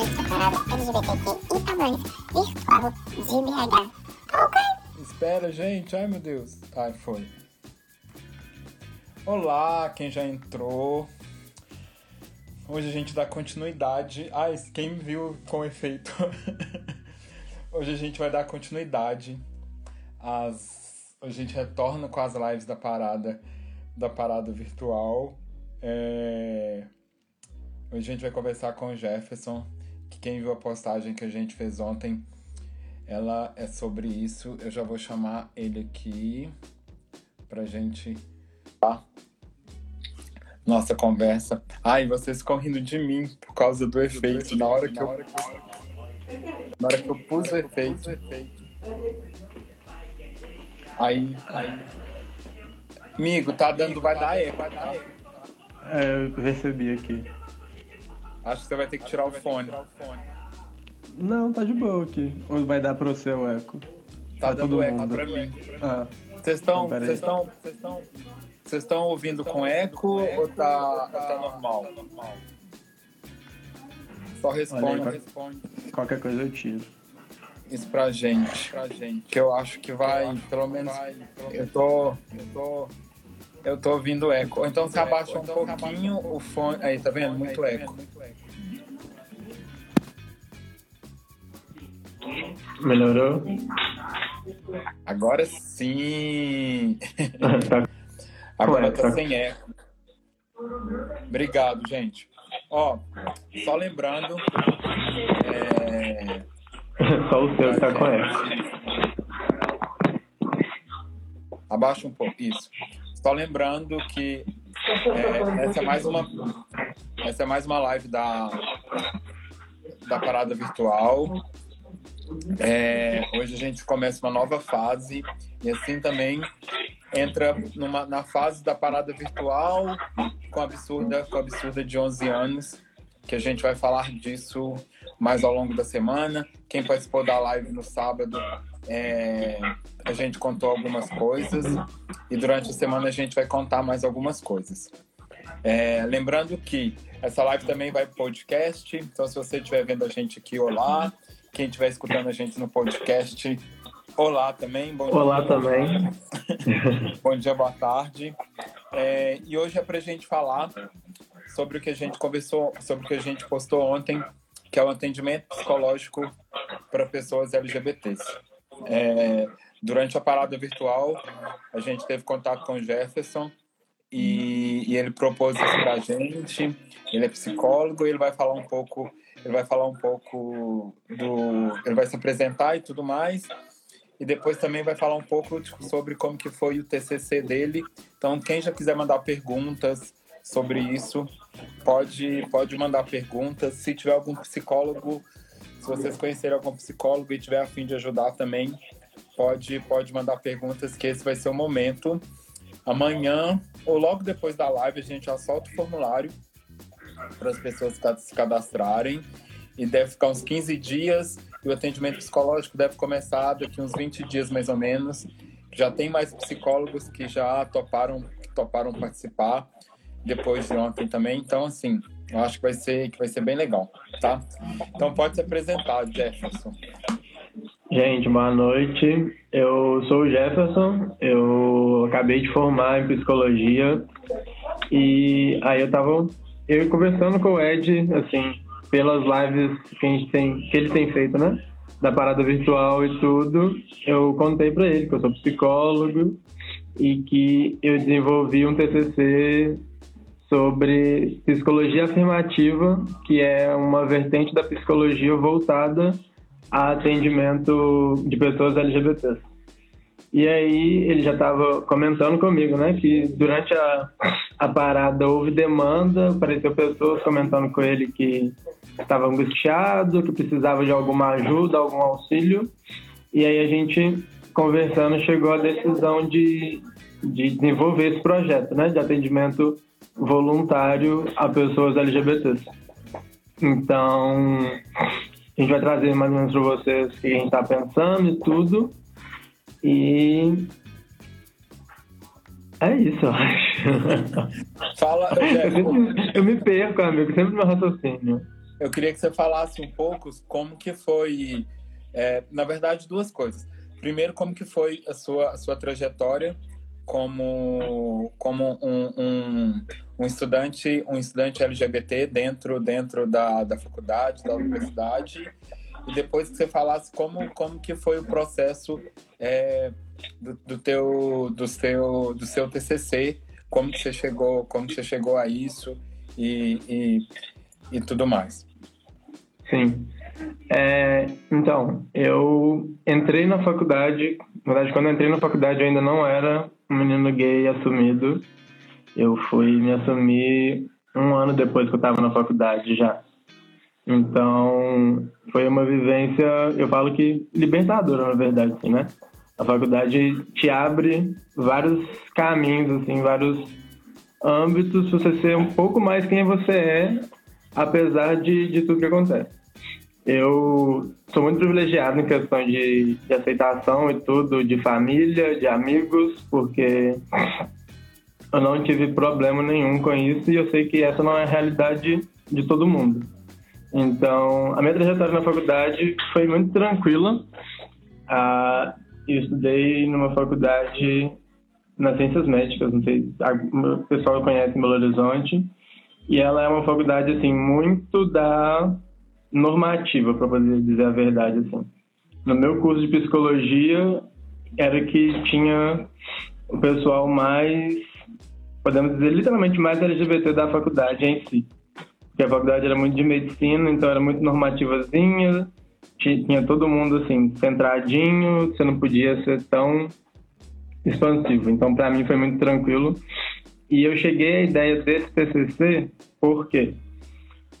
da parada LGBTQIA+, virtual de BH. Ok? Espera, gente. Ai, meu Deus. Ai, foi. Olá, quem já entrou. Hoje a gente dá continuidade. Ai, quem viu com efeito. Hoje a gente vai dar continuidade às. Hoje a gente retorna com as lives da parada da parada virtual. É... Hoje a gente vai conversar com o Jefferson, quem viu a postagem que a gente fez ontem, ela é sobre isso. Eu já vou chamar ele aqui pra gente tá? Nossa conversa. Ai, vocês ficam rindo de mim por causa do efeito. Na hora que eu, na hora que eu pus o efeito. Aí. Amigo, tá dando, vai dar eco. É, eu recebi aqui. Acho que você vai ter que tirar o fone. Não, tá de boa aqui. Ou vai dar pro seu eco? Tá Pra dando todo eco mundo. pra mim. Ah, Vocês vocês estão, vocês estão, ouvindo com eco ou tá, ou tá normal? Só Olha responde, aí, responde qualquer coisa eu tiro. isso pra gente, pra gente. Que eu acho que vai, pelo menos, eu tô, eu tô, eu tô ouvindo eco. Ou então você abaixa um pouquinho o fone, aí tá vendo? Muito eco. Melhorou? Agora sim. tá. Agora tá tá. sem eco. Obrigado, gente. Ó, só lembrando. É, Só o seu tá com eco. abaixa um pouco. Isso. Só lembrando que é, essa é mais uma. Essa é mais uma live da, da parada virtual. É, hoje a gente começa uma nova fase e assim também entra numa, na fase da parada virtual com a absurda, com a absurda de 11 anos, que a gente vai falar disso mais ao longo da semana. Quem participou da live no sábado, é, a gente contou algumas coisas e durante a semana a gente vai contar mais algumas coisas. É, lembrando que essa live também vai para podcast, então se você estiver vendo a gente aqui, olá. Quem estiver escutando a gente no podcast, olá também. Bom Olá também. Bom dia, boa tarde. É, e hoje é para a gente falar sobre o que a gente conversou, sobre o que a gente postou ontem, que é o atendimento psicológico para pessoas LGBTs. É, durante a parada virtual, a gente teve contato com o Jefferson e, e ele propôs isso para a gente. Ele é psicólogo e ele vai falar um pouco, ele vai falar um pouco do, ele vai se apresentar e tudo mais e depois também vai falar um pouco sobre como que foi o TCC dele. Então, quem já quiser mandar perguntas sobre isso, pode, pode mandar perguntas. Se tiver algum psicólogo, se vocês conhecerem algum psicólogo e tiver a fim de ajudar também, pode, pode mandar perguntas, que esse vai ser o momento. Amanhã, ou logo depois da live, a gente já solta o formulário para as pessoas se cadastrarem. E deve ficar uns 15 dias. E o atendimento psicológico deve começar daqui uns 20 dias, mais ou menos. Já tem mais psicólogos que já toparam, toparam participar depois de ontem também. Então, assim, eu acho que vai ser, que vai ser bem legal, tá? Então, pode se apresentar, Jefferson. Gente, boa noite. Eu sou o Jefferson. Eu acabei de formar em psicologia. E aí eu tava eu conversando com o Ed, assim, pelas lives que a gente tem, que ele tem feito, né? Da parada virtual e tudo. Eu contei pra ele que eu sou psicólogo e que eu desenvolvi um TCC sobre psicologia afirmativa, que é uma vertente da psicologia voltada a atendimento de pessoas LGBTs. E aí ele já estava comentando comigo, né, que durante a, a parada houve demanda, apareceu pessoas comentando com ele que estava angustiado, que precisava de alguma ajuda, algum auxílio. E aí a gente conversando chegou à decisão de, de desenvolver esse projeto, né, de atendimento voluntário a pessoas LGBTs. Então, a gente vai trazer mais ou menos para vocês o que a gente está pensando e tudo. E é isso, eu acho. Fala, Eu, sempre- eu me perco, amigo, sempre no raciocínio. eu queria que você falasse um pouco como que foi, é, na verdade, duas coisas. Primeiro, como que foi a sua, a sua trajetória como, como um, um, um, estudante um estudante LGBT dentro dentro da, da faculdade da universidade. E depois que você falasse como como que foi o processo é, do, do, teu do seu do seu TCC como que você chegou como que você chegou a isso e, e, e tudo mais. Sim. É, então eu entrei na faculdade na verdade quando eu entrei na faculdade eu ainda não era um menino gay assumido. Eu fui me assumir um ano depois que eu estava na faculdade já. Então, foi uma vivência, eu falo que libertadora, na verdade, assim, né? A faculdade te abre vários caminhos, assim, vários âmbitos, você ser um pouco mais quem você é, apesar de, de tudo que acontece. Eu sou muito privilegiado em questão de, de aceitação e tudo, de família, de amigos, porque eu não tive problema nenhum com isso e eu sei que essa não é a realidade de todo mundo. Então, a minha trajetória na faculdade foi muito tranquila. Ah, eu estudei numa faculdade nas ciências médicas, não sei, o pessoal conhece Belo Horizonte, e ela é uma faculdade assim muito da normativa, para poder dizer a verdade. Assim. No meu curso de psicologia, era que tinha o pessoal mais, podemos dizer, literalmente mais LGBT da faculdade em si. Porque a faculdade era muito de medicina, então era muito normativazinha, tinha todo mundo assim, centradinho, você não podia ser tão expansivo. Então, para mim, foi muito tranquilo. E eu cheguei à ideia desse TCC, por quê?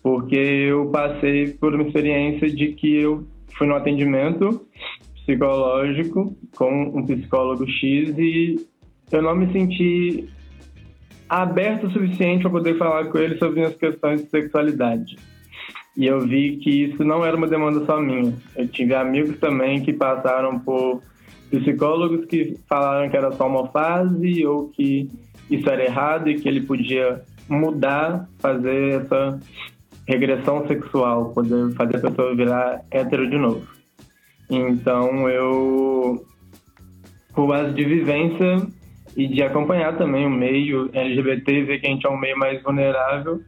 Porque eu passei por uma experiência de que eu fui no atendimento psicológico com um psicólogo X e eu não me senti aberto o suficiente para poder falar com ele sobre as questões de sexualidade. E eu vi que isso não era uma demanda só minha. Eu tive amigos também que passaram por psicólogos que falaram que era só uma fase ou que isso era errado e que ele podia mudar, fazer essa regressão sexual, poder fazer a pessoa virar hétero de novo. Então eu, por base de vivência e de acompanhar também o meio LGBT, ver que a gente é um meio mais vulnerável,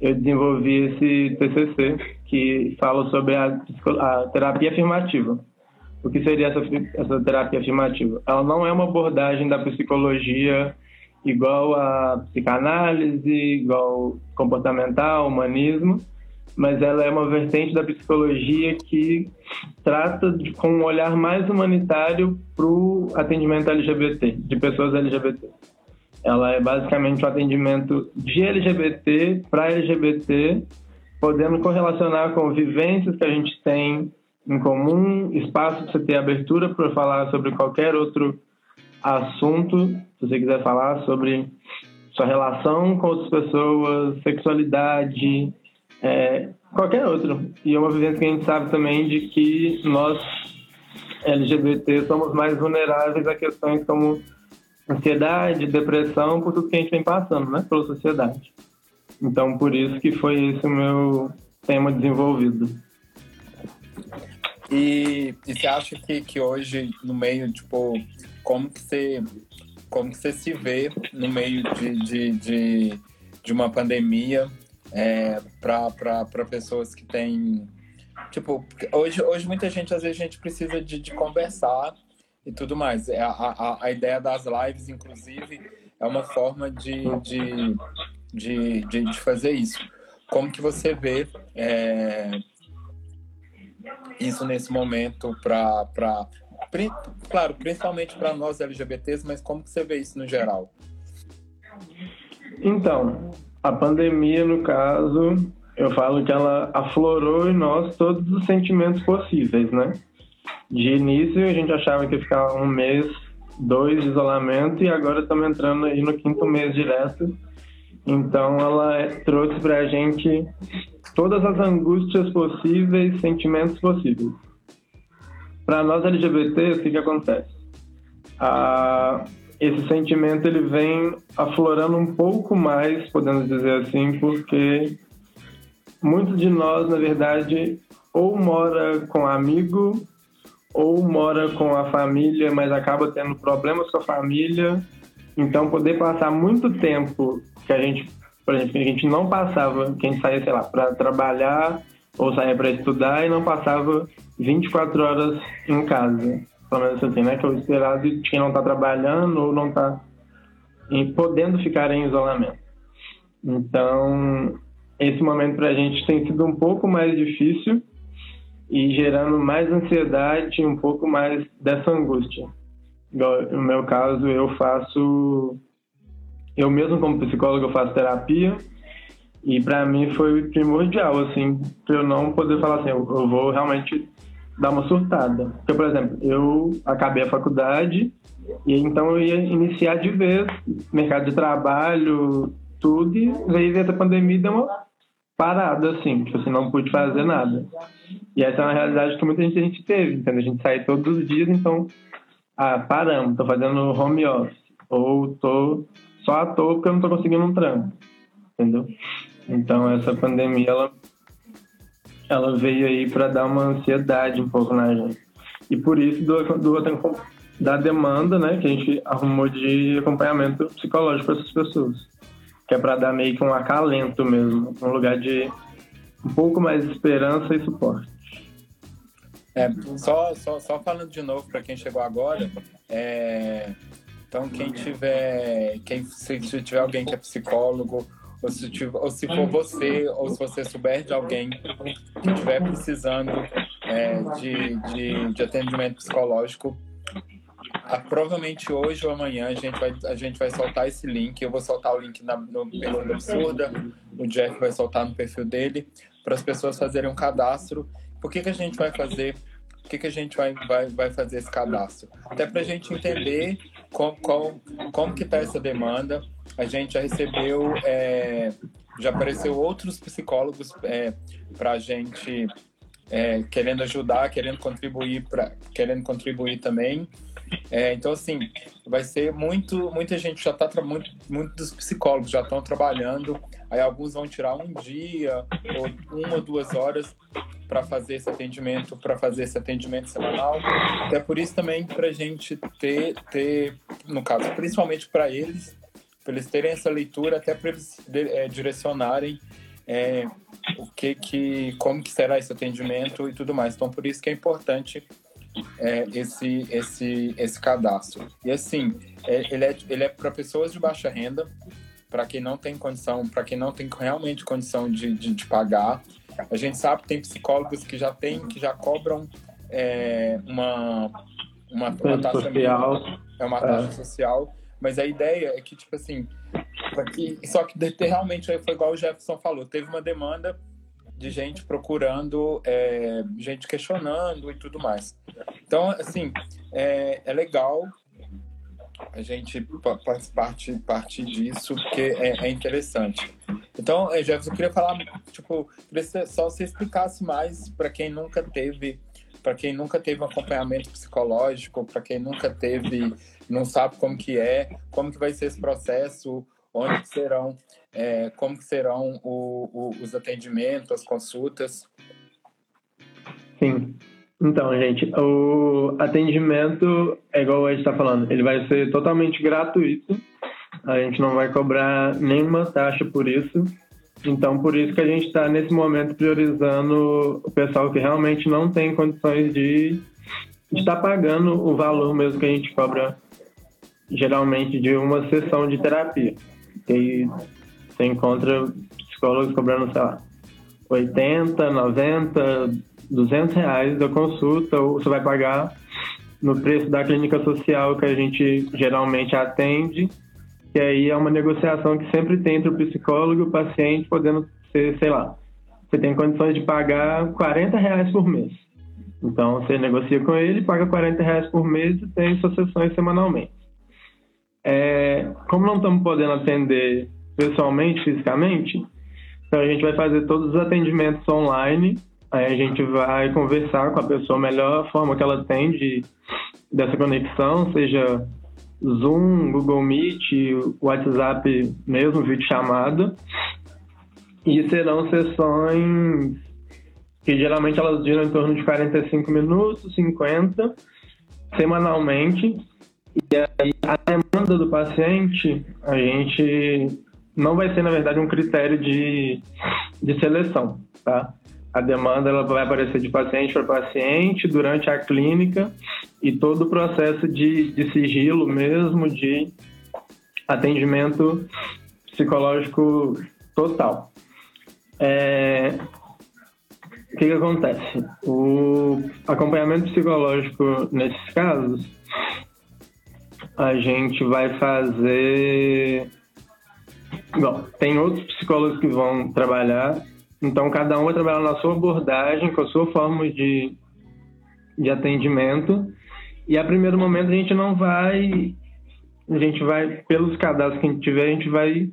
eu desenvolvi esse TCC que fala sobre a, a terapia afirmativa. O que seria essa, essa terapia afirmativa? Ela não é uma abordagem da psicologia igual a psicanálise, igual comportamental, humanismo, mas ela é uma vertente da psicologia que trata de, com um olhar mais humanitário para o atendimento LGBT, de pessoas LGBT. Ela é basicamente um atendimento de LGBT para LGBT, podendo correlacionar com vivências que a gente tem em comum, espaço para você ter abertura para falar sobre qualquer outro assunto, se você quiser falar sobre sua relação com outras pessoas, sexualidade, é, qualquer outro. E é uma vivência que a gente sabe também de que nós, LGBT, somos mais vulneráveis a questões como ansiedade, depressão, por tudo que a gente vem passando, né, pela sociedade. Então, por isso que foi esse o meu tema desenvolvido. E, e você acha que, que hoje, no meio, tipo, como que você, como que você se vê no meio de, de, de, de uma pandemia é, para pessoas que têm. Tipo, hoje, hoje muita gente, às vezes, a gente precisa de, de conversar e tudo mais. É, a, a, a ideia das lives, inclusive, é uma forma de, de, de, de, de fazer isso. Como que você vê é, isso nesse momento para claro, principalmente para nós LGBTs, mas como você vê isso no geral? Então, a pandemia, no caso, eu falo que ela aflorou em nós todos os sentimentos possíveis, né? De início, a gente achava que ia ficar um mês, dois de isolamento, e agora estamos entrando aí no quinto mês direto. Então, ela trouxe para a gente todas as angústias possíveis, sentimentos possíveis. Para nós LGBT, o que, que acontece? Ah, esse sentimento ele vem aflorando um pouco mais, podemos dizer assim, porque muitos de nós, na verdade, ou mora com amigo, ou mora com a família, mas acaba tendo problemas com a família. Então, poder passar muito tempo que a gente, por exemplo, a gente não passava, que a gente saía, sei lá, para trabalhar ou saía para estudar e não passava 24 horas em casa. Pelo menos assim, né? Que é o esperado de quem não está trabalhando ou não está podendo ficar em isolamento. Então, esse momento para a gente tem sido um pouco mais difícil e gerando mais ansiedade e um pouco mais dessa angústia. No meu caso, eu faço. Eu mesmo, como psicólogo, eu faço terapia e para mim foi primordial, assim, para eu não poder falar assim, eu, eu vou realmente dar uma surtada. Porque, por exemplo, eu acabei a faculdade e então eu ia iniciar de vez mercado de trabalho, tudo, e veio essa pandemia deu uma parada, assim, tipo assim, não pude fazer nada. E essa é uma realidade que muita gente, a gente teve, entendeu? A gente sai todos os dias, então, ah, paramos, tô fazendo home office, ou tô só à toa porque eu não tô conseguindo um trampo, entendeu? Então, essa pandemia, ela, ela veio aí para dar uma ansiedade um pouco na gente. E por isso, do, do, da demanda, né, que a gente arrumou de acompanhamento psicológico para essas pessoas que é para dar meio que um acalento mesmo, um lugar de um pouco mais de esperança e suporte. É, só, só, só falando de novo para quem chegou agora, é, então quem tiver, quem se, tiver alguém que é psicólogo, ou se, tiver, ou se for você, ou se você souber de alguém que estiver precisando é, de, de, de atendimento psicológico, ah, provavelmente hoje ou amanhã a gente, vai, a gente vai soltar esse link. Eu vou soltar o link na, no perfil da Absurda, o Jeff vai soltar no perfil dele, para as pessoas fazerem um cadastro. Por que, que a gente vai fazer? Por que, que a gente vai, vai, vai fazer esse cadastro? Até para a gente entender como, como, que está essa demanda. A gente já recebeu, é, já apareceu outros psicólogos é, para a gente é, querendo ajudar, querendo contribuir, pra, querendo contribuir também. É, então, assim, vai ser muito. Muita gente já está. Muito, muitos psicólogos já estão trabalhando. Aí alguns vão tirar um dia ou uma ou duas horas para fazer esse atendimento, para fazer esse atendimento semanal. Até por isso também para a gente ter, ter, no caso, principalmente para eles, para eles terem essa leitura, até para eles é, direcionarem é, o que que, como que será esse atendimento e tudo mais. Então, por isso que é importante é, esse, esse, esse cadastro. E assim, é, ele é, ele é para pessoas de baixa renda, para quem não tem condição, para quem não tem realmente condição de, de, de, pagar. A gente sabe que tem psicólogos que já tem, que já cobram é, uma, uma, uma taxa social. Mínima, é uma taxa é. social, mas a ideia é que, tipo assim, que, só que realmente foi igual o Jefferson falou, teve uma demanda de gente procurando, é, gente questionando e tudo mais. Então, assim, é, é legal a gente parte, parte disso, porque é, é interessante. Então, é, Jefferson, eu queria falar, tipo, queria só se explicasse mais para quem nunca teve, para quem nunca teve um acompanhamento psicológico, para quem nunca teve, não sabe como que é, como que vai ser esse processo, onde serão é, como serão o, o, os atendimentos, as consultas? Sim. Então, gente, o atendimento, é igual a gente está falando, ele vai ser totalmente gratuito. A gente não vai cobrar nenhuma taxa por isso. Então, por isso que a gente está, nesse momento, priorizando o pessoal que realmente não tem condições de estar tá pagando o valor mesmo que a gente cobra, geralmente, de uma sessão de terapia. E você encontra psicólogos cobrando, sei lá, 80, 90, 200 reais da consulta, ou você vai pagar no preço da clínica social que a gente geralmente atende, que aí é uma negociação que sempre tem entre o psicólogo e o paciente, podendo ser, sei lá, você tem condições de pagar 40 reais por mês. Então, você negocia com ele, paga 40 reais por mês e tem suas sessões semanalmente. É, como não estamos podendo atender pessoalmente, fisicamente. Então a gente vai fazer todos os atendimentos online. Aí a gente vai conversar com a pessoa a melhor forma que ela tem de, dessa conexão, seja Zoom, Google Meet, WhatsApp mesmo, vídeo chamada. E serão sessões que geralmente elas duram em torno de 45 minutos, 50, semanalmente. E aí a demanda do paciente, a gente não vai ser, na verdade, um critério de, de seleção, tá? A demanda ela vai aparecer de paciente para paciente durante a clínica e todo o processo de, de sigilo mesmo, de atendimento psicológico total. É, o que, que acontece? O acompanhamento psicológico nesses casos, a gente vai fazer. Bom, tem outros psicólogos que vão trabalhar, então cada um vai trabalhar na sua abordagem, com a sua forma de, de atendimento. E a primeiro momento a gente não vai. A gente vai, pelos cadastros que a gente tiver, a gente vai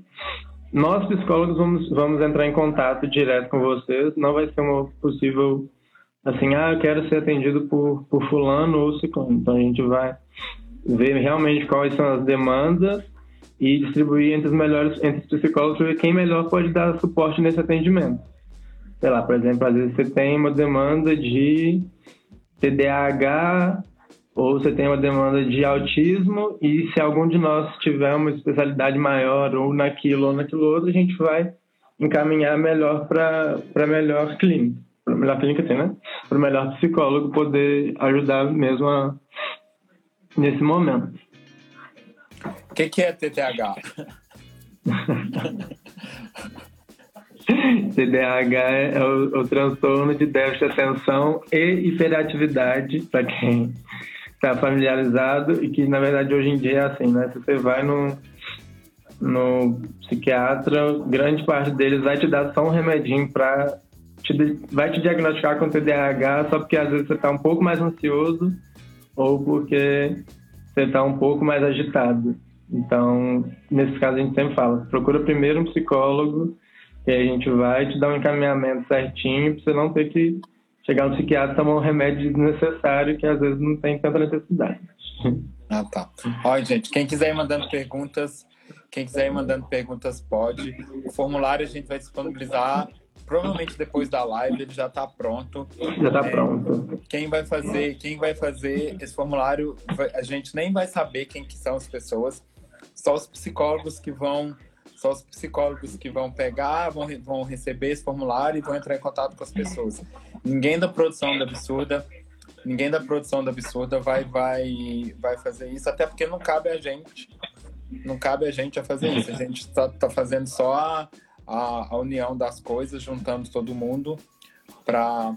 nós, psicólogos, vamos, vamos entrar em contato direto com vocês. Não vai ser uma possível, assim, ah, eu quero ser atendido por, por fulano ou ciclano. Então, a gente vai ver realmente quais são as demandas e distribuir entre os melhores, entre os psicólogos ver quem melhor pode dar suporte nesse atendimento. Sei lá, por exemplo, às vezes você tem uma demanda de TDAH ou você tem uma demanda de autismo e se algum de nós tiver uma especialidade maior ou naquilo ou naquilo outro, a gente vai encaminhar melhor para melhor clínica, para melhor clínica, assim, né? Para o melhor psicólogo poder ajudar mesmo a, nesse momento. O que, que é TDAH? TDAH é o, o transtorno de déficit de atenção e hiperatividade, para quem está familiarizado e que na verdade hoje em dia é assim, né? Se você vai no, no psiquiatra, grande parte deles vai te dar só um remedinho para vai te diagnosticar com TDAH só porque às vezes você está um pouco mais ansioso ou porque você está um pouco mais agitado. Então, nesse caso a gente sempre fala, procura primeiro um psicólogo e a gente vai te dar um encaminhamento certinho para você não ter que chegar no psiquiatra e tomar um remédio desnecessário que às vezes não tem tanta necessidade. Ah, tá. Olha, gente, quem quiser ir mandando perguntas, quem quiser ir mandando perguntas pode. O formulário a gente vai disponibilizar provavelmente depois da live, ele já está pronto. Já está é, pronto. Quem vai fazer, quem vai fazer esse formulário, a gente nem vai saber quem que são as pessoas, só os psicólogos que vão só os psicólogos que vão pegar, vão, vão receber esse formulário e vão entrar em contato com as pessoas. Ninguém da produção da Absurda, ninguém da produção da Absurda vai, vai, vai fazer isso, até porque não cabe a gente, não cabe a gente a fazer isso. A gente está tá fazendo só a, a, a união das coisas, juntando todo mundo para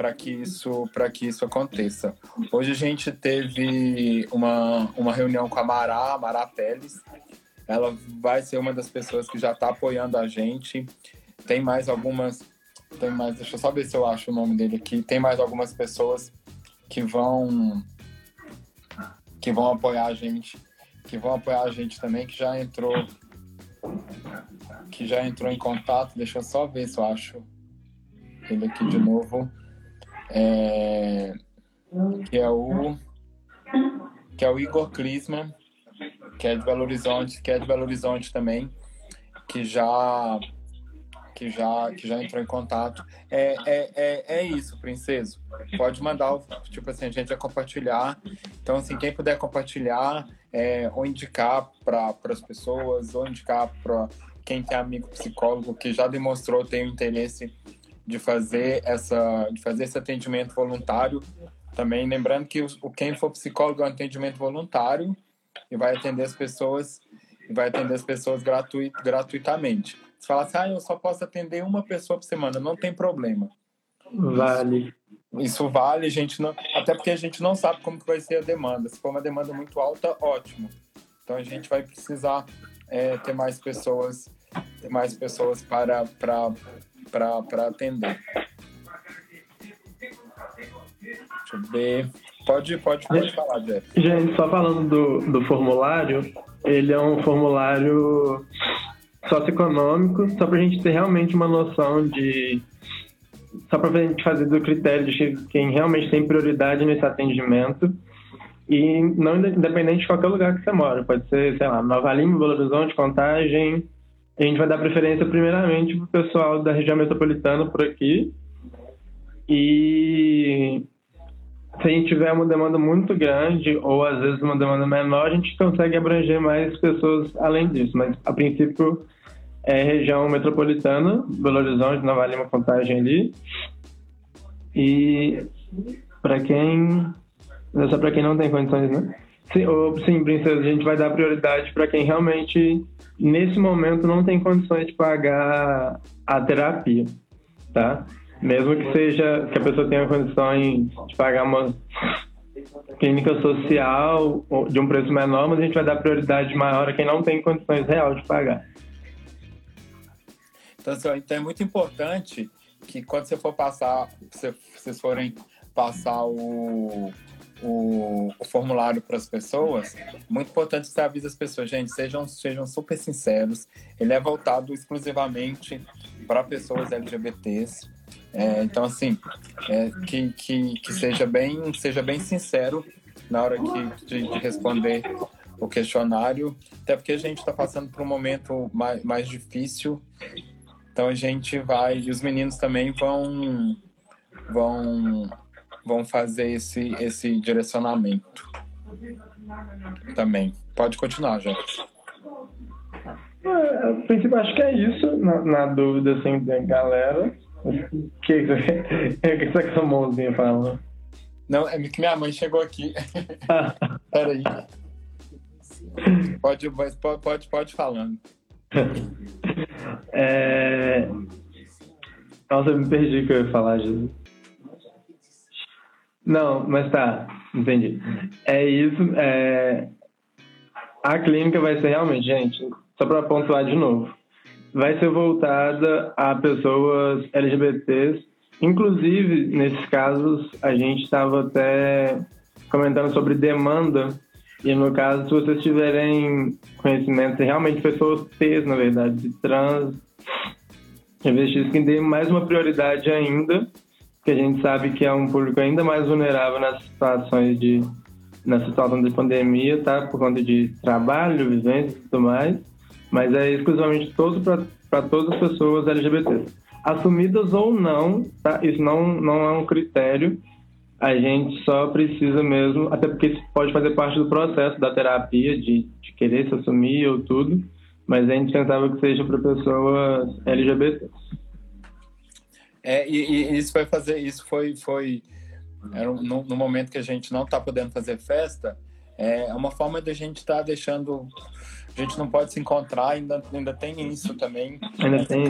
para que isso para que isso aconteça. Hoje a gente teve uma, uma reunião com a Mará, a Mará Teles. Ela vai ser uma das pessoas que já está apoiando a gente. Tem mais algumas tem mais, deixa eu só ver se eu acho o nome dele aqui. Tem mais algumas pessoas que vão que vão apoiar a gente, que vão apoiar a gente também, que já entrou que já entrou em contato. Deixa eu só ver se eu acho ele aqui de novo. É, que é o que é o Igor Klisman, que é de Belo Horizonte, que é de Belo Horizonte também, que já que já, que já entrou em contato. É, é, é, é isso, princeso. Pode mandar, tipo assim, a gente vai compartilhar. Então, assim, quem puder compartilhar é, ou indicar para as pessoas, ou indicar para quem tem amigo psicólogo que já demonstrou ter o interesse de fazer essa de fazer esse atendimento voluntário também lembrando que o, quem for psicólogo é um atendimento voluntário e vai atender as pessoas e vai atender as pessoas gratuit, gratuitamente se falar assim, ah, eu só posso atender uma pessoa por semana, não tem problema. Vale. Isso, isso vale, a gente não, até porque a gente não sabe como que vai ser a demanda. Se for uma demanda muito alta, ótimo. Então a gente vai precisar é, ter mais pessoas, ter mais pessoas para para para atender. Deixa eu ver. Pode, pode, pode falar, Jeff. Gente, só falando do, do formulário, ele é um formulário socioeconômico, só para a gente ter realmente uma noção de. Só para a gente fazer do critério de quem realmente tem prioridade nesse atendimento. E não independente de qualquer lugar que você mora. Pode ser, sei lá, Nova Lima, Belo Horizonte, Contagem, a gente vai dar preferência primeiramente para o pessoal da região metropolitana por aqui. E se a gente tiver uma demanda muito grande ou às vezes uma demanda menor, a gente consegue abranger mais pessoas além disso. Mas a princípio é região metropolitana, Belo Horizonte, Nova Lima, Contagem ali. E para quem. Só para quem não tem condições, né? Sim, sim, princesa, a gente vai dar prioridade para quem realmente, nesse momento, não tem condições de pagar a terapia, tá? Mesmo que seja que a pessoa tenha condições de pagar uma clínica social de um preço menor, mas a gente vai dar prioridade maior a quem não tem condições reais de pagar. Então, assim, então é muito importante que quando você for passar, se vocês forem passar o, o, o formulário para as pessoas, muito importante você avise as pessoas, gente, sejam, sejam super sinceros. Ele é voltado exclusivamente para pessoas LGBTs. É, então, assim, é, que, que, que seja, bem, seja bem sincero na hora que, de, de responder o questionário, até porque a gente está passando por um momento mais, mais difícil. Então a gente vai, e os meninos também vão, vão vão fazer esse, esse direcionamento também. Pode continuar, gente. É, a princípio, acho que é isso, na, na dúvida, assim, da galera. O que, que, que essa mãozinha fala? Não, é que minha mãe chegou aqui. Peraí. Pode, pode, pode, pode falando. É... Nossa, eu me perdi o que eu ia falar, Jesus. Não, mas tá, entendi. É isso. É... A clínica vai ser realmente, gente, só para pontuar de novo, vai ser voltada a pessoas LGBTs. Inclusive, nesses casos, a gente estava até comentando sobre demanda. E no caso, se vocês tiverem conhecimento, realmente pessoas T's, na verdade, de trans, investir que dê mais uma prioridade ainda que a gente sabe que é um público ainda mais vulnerável nas situações de na situação de pandemia, tá? Por conta de trabalho, vivência e tudo mais, mas é exclusivamente todo para todas as pessoas LGBT. Assumidas ou não, tá? Isso não, não é um critério. A gente só precisa mesmo, até porque isso pode fazer parte do processo da terapia, de, de querer se assumir ou tudo, mas é indispensável que seja para pessoas LGBT. É, e, e, isso vai fazer, isso foi, foi era no, no, momento que a gente não está podendo fazer festa, é uma forma de a gente estar tá deixando, a gente não pode se encontrar, ainda, ainda tem isso também, ainda tem.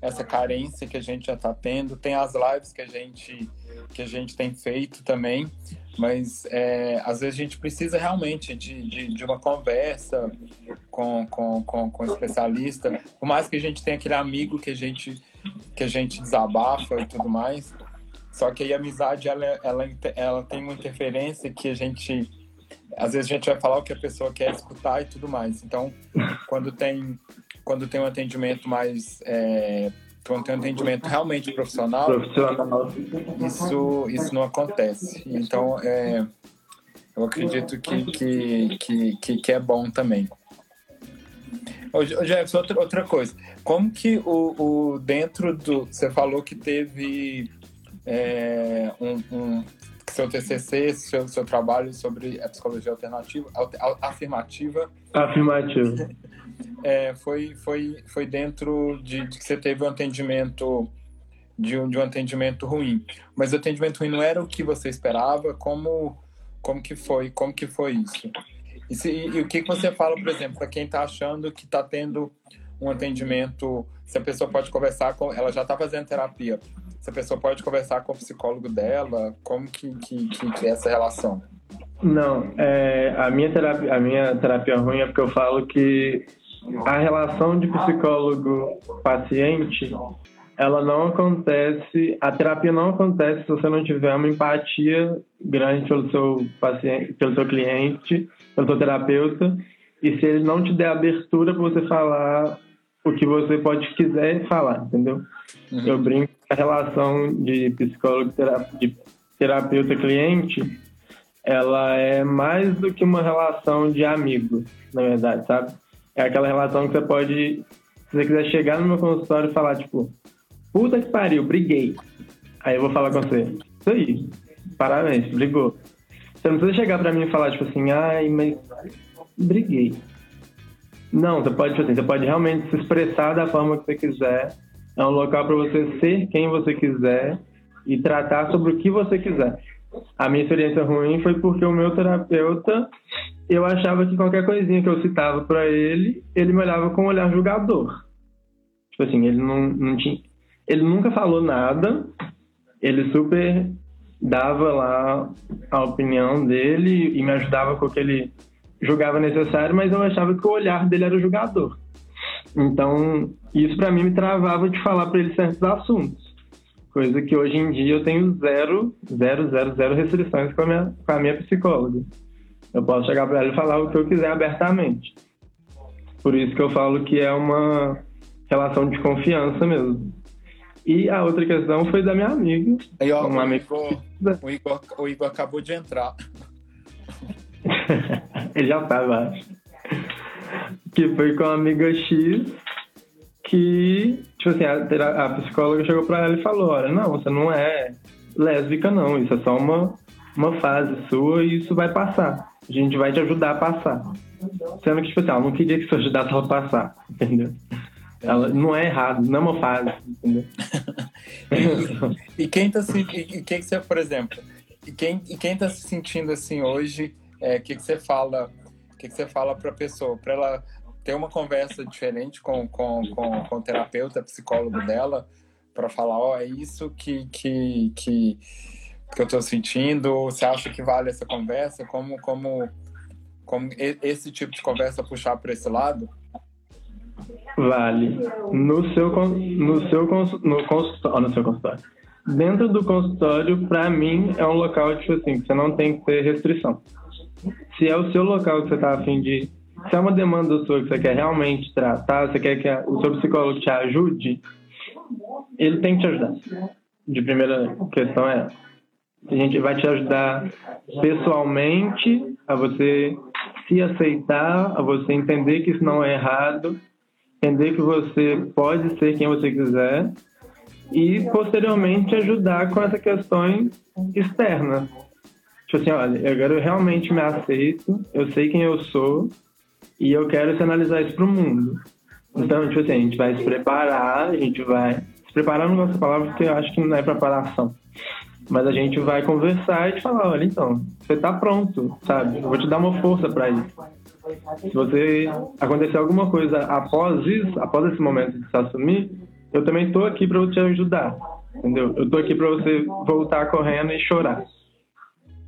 essa carência que a gente já está tendo, tem as lives que a gente que a gente tem feito também, mas é, às vezes a gente precisa realmente de, de, de uma conversa com, com, com, com um especialista, por mais que a gente tenha aquele amigo que a gente que a gente desabafa e tudo mais. Só que aí a amizade, ela, ela, ela tem uma interferência que a gente... Às vezes a gente vai falar o que a pessoa quer escutar e tudo mais. Então, quando tem, quando tem um atendimento mais... É, quando tem um atendimento realmente profissional, profissional. Isso, isso não acontece. Então, é, eu acredito que, que, que, que, é bom também. Ô, Jefferson, outra, outra coisa. Como que o, o dentro do. Você falou que teve é, um, um, seu TCC, seu, seu trabalho sobre a psicologia alternativa, afirmativa. Afirmativa. É, foi, foi, foi dentro de, de, que você teve um atendimento de um, de um atendimento ruim. Mas o atendimento ruim não era o que você esperava? Como, como que foi? Como que foi isso? E, se, e, o que, que você fala, por exemplo, para quem está achando que está tendo um atendimento, se a pessoa pode conversar com, ela já está fazendo terapia, se a pessoa pode conversar com o psicólogo dela, como que, que, que é essa relação? Não, é, a, minha terapia, a minha terapia ruim é porque eu falo que a relação de psicólogo-paciente ela não acontece, a terapia não acontece se você não tiver uma empatia grande pelo seu paciente, pelo seu cliente, pelo seu terapeuta, e se ele não te der abertura para você falar o que você pode quiser falar, entendeu? Uhum. Eu brinco a relação de psicólogo de terapeuta cliente, ela é mais do que uma relação de amigo, na verdade, sabe? É aquela relação que você pode Se você quiser chegar no meu consultório e falar, tipo, puta que pariu, briguei. Aí eu vou falar com você. Isso aí. Parabéns, brigou. Você não precisa chegar pra mim e falar, tipo assim, ai, mas briguei. Não, você pode, tipo assim, você pode realmente se expressar da forma que você quiser. É um local para você ser quem você quiser e tratar sobre o que você quiser. A minha experiência ruim foi porque o meu terapeuta, eu achava que qualquer coisinha que eu citava para ele, ele me olhava com um olhar julgador. Tipo assim, ele não, não tinha, ele nunca falou nada, ele super dava lá a opinião dele e me ajudava com o que ele julgava necessário, mas eu achava que o olhar dele era julgador. Então, isso para mim me travava de falar para ele certos assuntos. Coisa que hoje em dia eu tenho zero, zero, zero, zero restrições com a minha, com a minha psicóloga. Eu posso chegar para ela e falar o que eu quiser abertamente. Por isso que eu falo que é uma relação de confiança mesmo. E a outra questão foi da minha amiga. Aí, ó, uma o, amiga... Igor, o, Igor, o Igor acabou de entrar. Ele já tá, eu acho. Que foi com a amiga X que, tipo assim, a, a psicóloga chegou pra ela e falou, olha, não, você não é lésbica não, isso é só uma, uma fase sua e isso vai passar. A gente vai te ajudar a passar. Sendo que, tipo assim, ela não queria que você ajudasse ela a passar, entendeu? Ela, não é errado, não é uma fase, entendeu? e, e, quem tá se. E quem que você, por exemplo, e quem, e quem tá se sentindo assim hoje, o é, que, que você fala? Que, que você fala pra pessoa? Pra ela ter uma conversa diferente com, com, com, com o terapeuta, psicólogo dela, para falar, ó, oh, é isso que, que, que, que eu tô sentindo, você acha que vale essa conversa? Como, como, como esse tipo de conversa puxar para esse lado? Vale. No seu, no seu, no consultório, no seu consultório. Dentro do consultório, para mim, é um local, tipo assim, que você não tem que ter restrição. Se é o seu local que você tá afim de... Se é uma demanda sua que você quer realmente tratar, você quer que o seu psicólogo te ajude, ele tem que te ajudar. De primeira questão é a gente vai te ajudar pessoalmente a você se aceitar, a você entender que isso não é errado entender que você pode ser quem você quiser e posteriormente ajudar com essa questão externa. Tipo assim, olha, agora eu realmente me aceito, eu sei quem eu sou e eu quero sinalizar isso pro mundo. Então, tipo assim, a gente vai se preparar, a gente vai. Se preparar não gosto da palavra porque eu acho que não é preparação. Mas a gente vai conversar e te falar, olha, então, você tá pronto, sabe? Eu vou te dar uma força para isso. Se você acontecer alguma coisa após isso, após esse momento de se assumir, eu também estou aqui para te ajudar, entendeu? Eu estou aqui para você voltar correndo e chorar,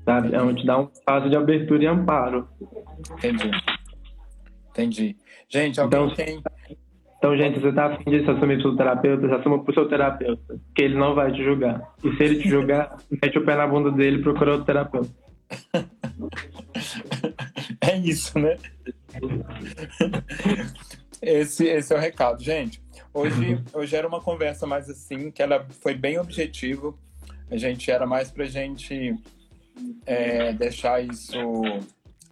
sabe? É te dar um passo de abertura e amparo. Entendi. Entendi. Gente, alguém então, tem... Então, gente, você está afim de se assumir para o terapeuta, se assuma para o seu terapeuta, que ele não vai te julgar. E se ele te julgar, mete o pé na bunda dele e procura outro terapeuta. É isso, né? Esse, esse é o recado, gente. Hoje, hoje era uma conversa mais assim, que ela foi bem objetiva. A gente era mais pra gente é, deixar isso,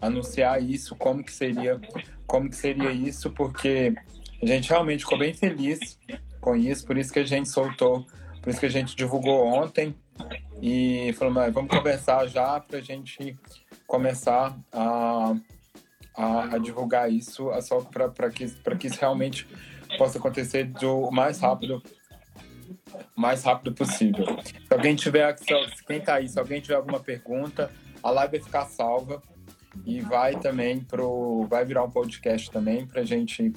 anunciar isso, como que seria, como que seria isso, porque a gente realmente ficou bem feliz com isso, por isso que a gente soltou, por isso que a gente divulgou ontem e falou, vamos conversar já pra gente começar a, a, a divulgar isso só para que, que isso realmente possa acontecer do mais rápido mais rápido possível. Se alguém tiver, se, quem tá aí, se alguém tiver alguma pergunta, a live vai ficar salva e vai também pro vai virar um podcast também pra gente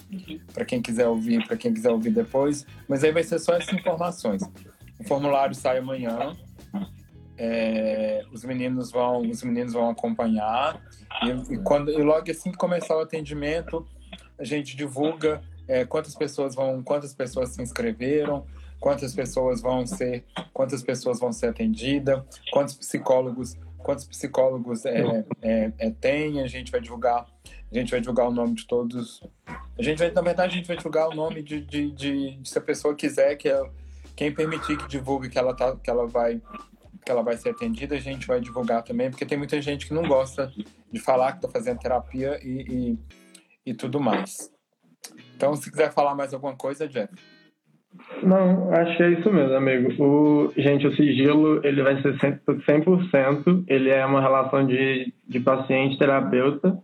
para quem quiser ouvir para quem quiser ouvir depois. Mas aí vai ser só essas informações. O formulário sai amanhã é, os meninos vão os meninos vão acompanhar. E, e, quando e logo assim que começar o atendimento a gente divulga é, quantas pessoas vão quantas pessoas se inscreveram quantas pessoas vão ser quantas pessoas vão ser atendidas quantos psicólogos quantos psicólogos é, é, é, tem. A gente vai divulgar a gente vai divulgar o nome de todos. A gente vai na verdade a gente vai divulgar o nome de, de, de, de se a pessoa quiser que é, quem permitir que divulgue que ela tá que ela vai que ela vai ser atendida, a gente vai divulgar também, porque tem muita gente que não gosta de falar que está fazendo terapia e, e, e, tudo mais. Então, se quiser falar mais alguma coisa, Jeff. Não, acho que é isso mesmo, amigo. O, gente, o sigilo ele vai ser 100%, ele é uma relação de, de paciente-terapeuta,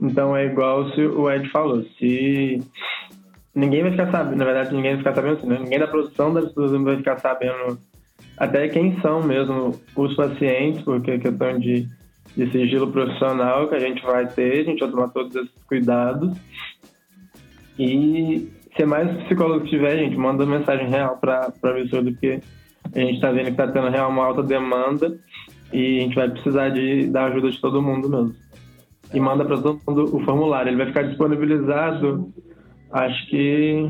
então é igual se o Ed falou, se ninguém vai ficar sabendo, na verdade ninguém vai ficar sabendo né? ninguém da produção das pessoas vai ficar sabendo até quem são mesmo os pacientes, porque é questão de, de sigilo profissional que a gente vai ter, a gente vai tomar todos esses cuidados. E se mais psicólogo tiver, gente, manda mensagem real para a do que a gente está vendo que está tendo real uma alta demanda e a gente vai precisar de, da ajuda de todo mundo mesmo. E manda para todo mundo o formulário. Ele vai ficar disponibilizado, acho que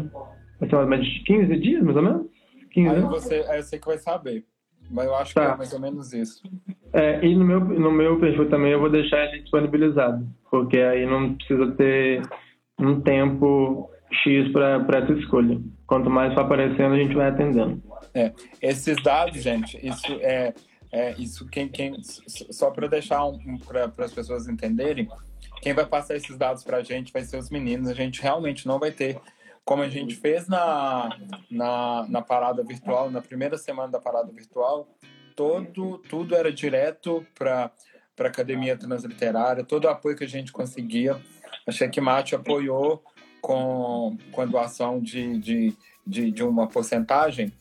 vai ser mais de 15 dias, mais ou menos? 15 aí, você, aí eu sei que vai saber. Mas eu acho tá. que é mais ou menos isso. É, e no meu, no meu perfil também eu vou deixar ele disponibilizado, porque aí não precisa ter um tempo X para essa escolha. Quanto mais for aparecendo, a gente vai atendendo. É, esses dados, gente, isso é, é isso quem, quem só para deixar um, um para as pessoas entenderem, quem vai passar esses dados para a gente vai ser os meninos. A gente realmente não vai ter como a gente fez na, na, na parada virtual, na primeira semana da parada virtual, todo, tudo era direto para a Academia Transliterária, todo o apoio que a gente conseguia. A Checkmate apoiou com, com a doação de, de, de, de uma porcentagem.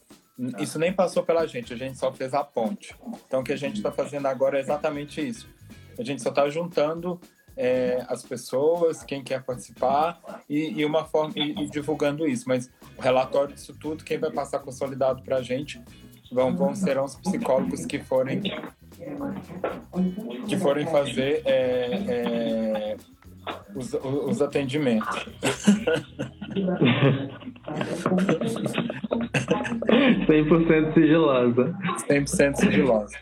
Isso nem passou pela gente, a gente só fez a ponte. Então, o que a gente está fazendo agora é exatamente isso. A gente só está juntando é, as pessoas, quem quer participar e, e uma forma e, e, divulgando isso. Mas o relatório disso tudo, quem vai passar consolidado para a gente vão, vão serão os psicólogos que forem que forem fazer é, é, os, os atendimentos. 100% sigilosa. 100% sigilosa.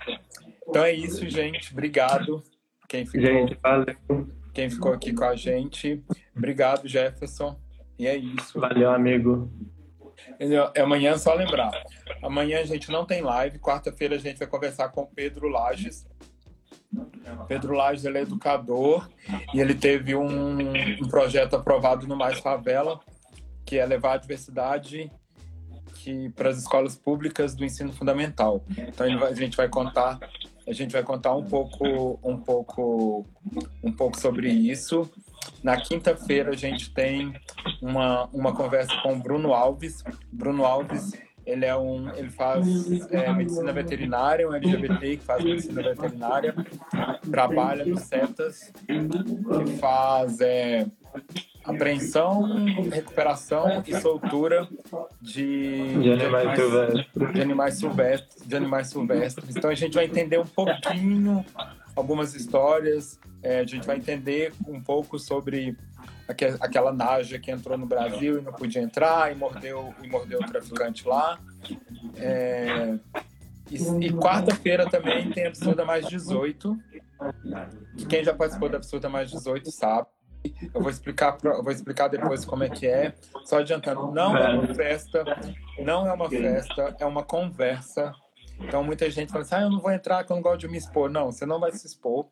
Então é isso, gente. Obrigado. Quem ficou, gente, valeu. Quem ficou aqui com a gente. Obrigado, Jefferson. E é isso. Valeu, amigo. É amanhã, só lembrar. Amanhã a gente não tem live. Quarta-feira a gente vai conversar com Pedro Lages. Pedro Lages ele é educador e ele teve um, um projeto aprovado no Mais Favela, que é levar a diversidade que para as escolas públicas do ensino fundamental. Então a gente vai contar a gente vai contar um pouco, um pouco, um pouco sobre isso. Na quinta-feira a gente tem uma, uma conversa com o Bruno Alves. Bruno Alves ele é um, ele faz é, medicina veterinária, um LGBT que faz medicina veterinária, trabalha no CETAS, que faz é, apreensão, recuperação e soltura de, de, animais, de, animais, de animais silvestres, de animais silvestres. Então a gente vai entender um pouquinho algumas histórias, é, a gente vai entender um pouco sobre aquela naja que entrou no Brasil e não podia entrar e mordeu e mordeu o traficante lá. É, e, e quarta-feira também tem Absurda Mais 18. Quem já participou da Absurda Mais 18 sabe. Eu vou explicar, eu vou explicar depois como é que é. Só adiantando, não é uma festa, não é uma festa, é uma conversa. Então muita gente fala assim, ah, eu não vou entrar, que eu não gosto de me expor. Não, você não vai se expor.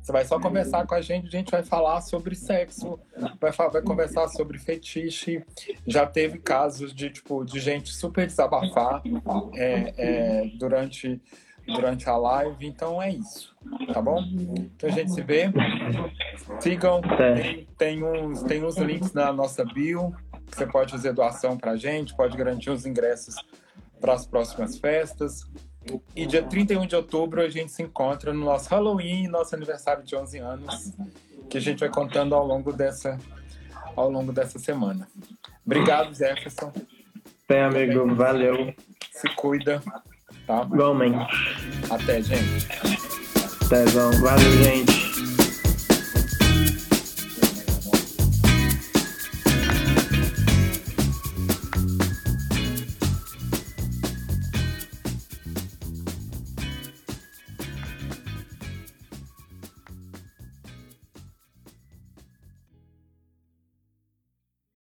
Você vai só conversar com a gente, a gente vai falar sobre sexo, vai, vai conversar sobre fetiche. Já teve casos de, tipo, de gente super desabafar é, é, durante durante a live. Então é isso, tá bom? Então a gente se vê. Sigam, tem, tem, uns, tem uns links na nossa bio. Que você pode fazer doação pra gente, pode garantir os ingressos para as próximas festas. E dia 31 de outubro a gente se encontra no nosso Halloween, nosso aniversário de 11 anos, que a gente vai contando ao longo dessa, ao longo dessa semana. Obrigado, Jefferson. Tem, amigo. Valeu. Se cuida. Tá? Igualmente. Até, gente. Até, Valeu, gente.